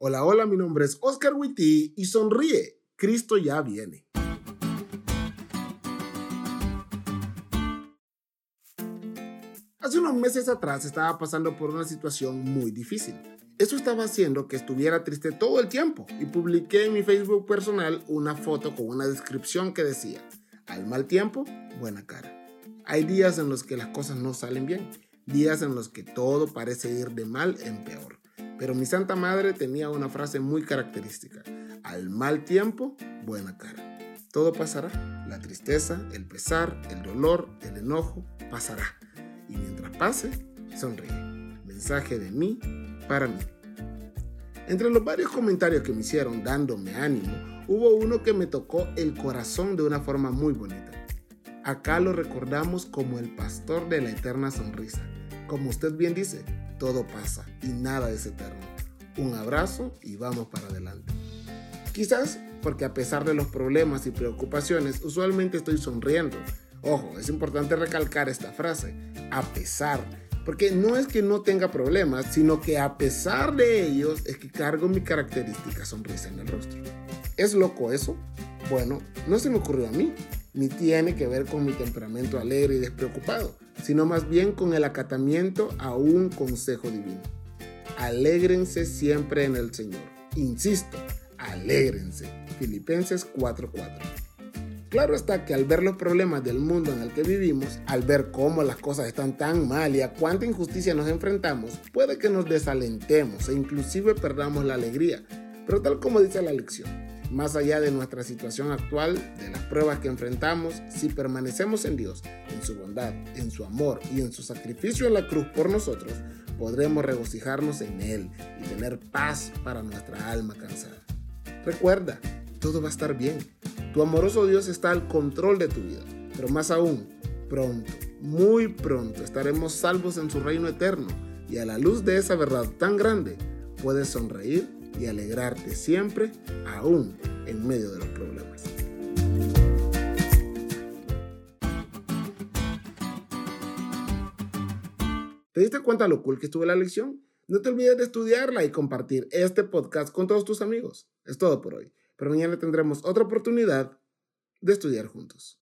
Hola, hola, mi nombre es Oscar Witty y sonríe, Cristo ya viene. Hace unos meses atrás estaba pasando por una situación muy difícil. Eso estaba haciendo que estuviera triste todo el tiempo y publiqué en mi Facebook personal una foto con una descripción que decía, al mal tiempo, buena cara. Hay días en los que las cosas no salen bien, días en los que todo parece ir de mal en peor. Pero mi Santa Madre tenía una frase muy característica, al mal tiempo, buena cara. Todo pasará, la tristeza, el pesar, el dolor, el enojo, pasará. Y mientras pase, sonríe. Mensaje de mí para mí. Entre los varios comentarios que me hicieron dándome ánimo, hubo uno que me tocó el corazón de una forma muy bonita. Acá lo recordamos como el pastor de la eterna sonrisa. Como usted bien dice, todo pasa y nada es eterno. Un abrazo y vamos para adelante. Quizás porque a pesar de los problemas y preocupaciones, usualmente estoy sonriendo. Ojo, es importante recalcar esta frase, a pesar porque no es que no tenga problemas, sino que a pesar de ellos es que cargo mi característica sonrisa en el rostro. ¿Es loco eso? Bueno, no se me ocurrió a mí, ni tiene que ver con mi temperamento alegre y despreocupado, sino más bien con el acatamiento a un consejo divino. Alégrense siempre en el Señor. Insisto, alégrense. Filipenses 4:4. Claro está que al ver los problemas del mundo en el que vivimos, al ver cómo las cosas están tan mal y a cuánta injusticia nos enfrentamos, puede que nos desalentemos e inclusive perdamos la alegría. Pero tal como dice la lección, más allá de nuestra situación actual, de las pruebas que enfrentamos, si permanecemos en Dios, en su bondad, en su amor y en su sacrificio en la cruz por nosotros, podremos regocijarnos en Él y tener paz para nuestra alma cansada. Recuerda, todo va a estar bien. Tu amoroso Dios está al control de tu vida, pero más aún, pronto, muy pronto estaremos salvos en su reino eterno y a la luz de esa verdad tan grande puedes sonreír y alegrarte siempre, aún en medio de los problemas. ¿Te diste cuenta lo cool que estuvo la lección? No te olvides de estudiarla y compartir este podcast con todos tus amigos. Es todo por hoy pero mañana tendremos otra oportunidad de estudiar juntos.